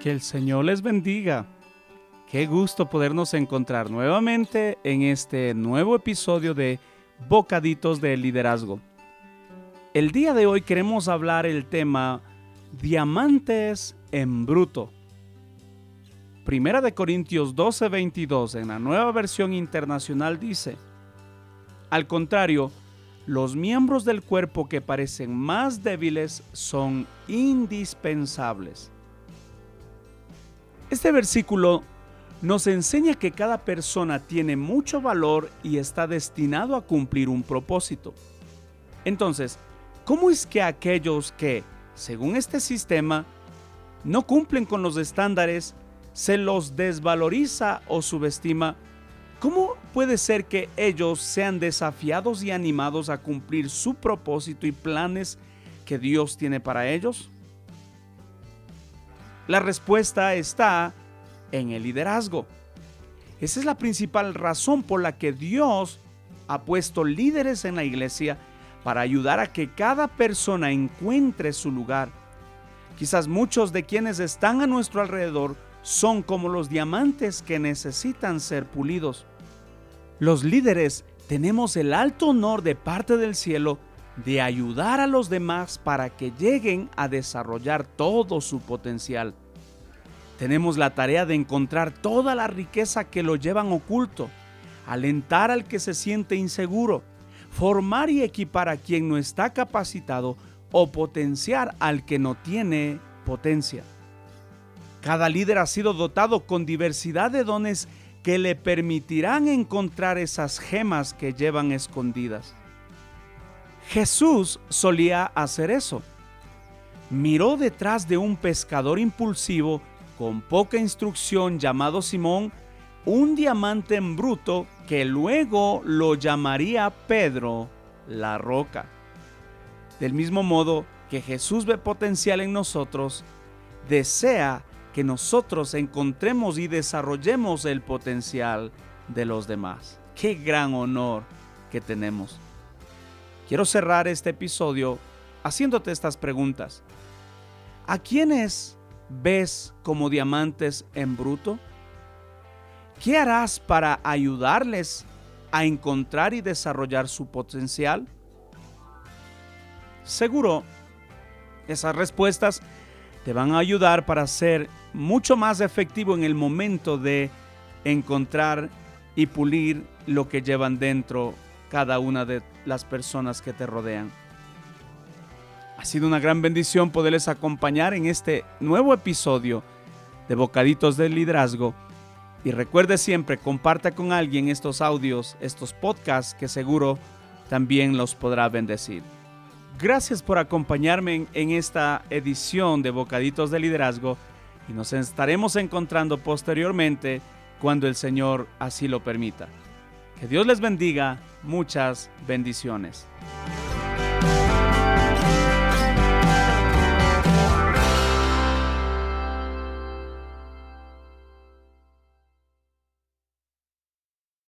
Que el Señor les bendiga. Qué gusto podernos encontrar nuevamente en este nuevo episodio de Bocaditos de Liderazgo. El día de hoy queremos hablar el tema Diamantes en bruto. Primera de Corintios 12:22 en la nueva versión internacional dice, al contrario, los miembros del cuerpo que parecen más débiles son indispensables. Este versículo nos enseña que cada persona tiene mucho valor y está destinado a cumplir un propósito. Entonces, ¿cómo es que aquellos que, según este sistema, no cumplen con los estándares, se los desvaloriza o subestima? ¿Cómo puede ser que ellos sean desafiados y animados a cumplir su propósito y planes que Dios tiene para ellos? La respuesta está en el liderazgo. Esa es la principal razón por la que Dios ha puesto líderes en la iglesia para ayudar a que cada persona encuentre su lugar. Quizás muchos de quienes están a nuestro alrededor son como los diamantes que necesitan ser pulidos. Los líderes tenemos el alto honor de parte del cielo de ayudar a los demás para que lleguen a desarrollar todo su potencial. Tenemos la tarea de encontrar toda la riqueza que lo llevan oculto, alentar al que se siente inseguro, formar y equipar a quien no está capacitado o potenciar al que no tiene potencia. Cada líder ha sido dotado con diversidad de dones que le permitirán encontrar esas gemas que llevan escondidas. Jesús solía hacer eso. Miró detrás de un pescador impulsivo con poca instrucción llamado Simón un diamante en bruto que luego lo llamaría Pedro la roca. Del mismo modo que Jesús ve potencial en nosotros, desea que nosotros encontremos y desarrollemos el potencial de los demás. Qué gran honor que tenemos. Quiero cerrar este episodio haciéndote estas preguntas. ¿A quiénes ves como diamantes en bruto? ¿Qué harás para ayudarles a encontrar y desarrollar su potencial? Seguro, esas respuestas te van a ayudar para ser mucho más efectivo en el momento de encontrar y pulir lo que llevan dentro cada una de las personas que te rodean. Ha sido una gran bendición poderles acompañar en este nuevo episodio de Bocaditos del Liderazgo. Y recuerde siempre, comparta con alguien estos audios, estos podcasts que seguro también los podrá bendecir. Gracias por acompañarme en, en esta edición de Bocaditos de Liderazgo y nos estaremos encontrando posteriormente cuando el Señor así lo permita. Que Dios les bendiga. Muchas bendiciones.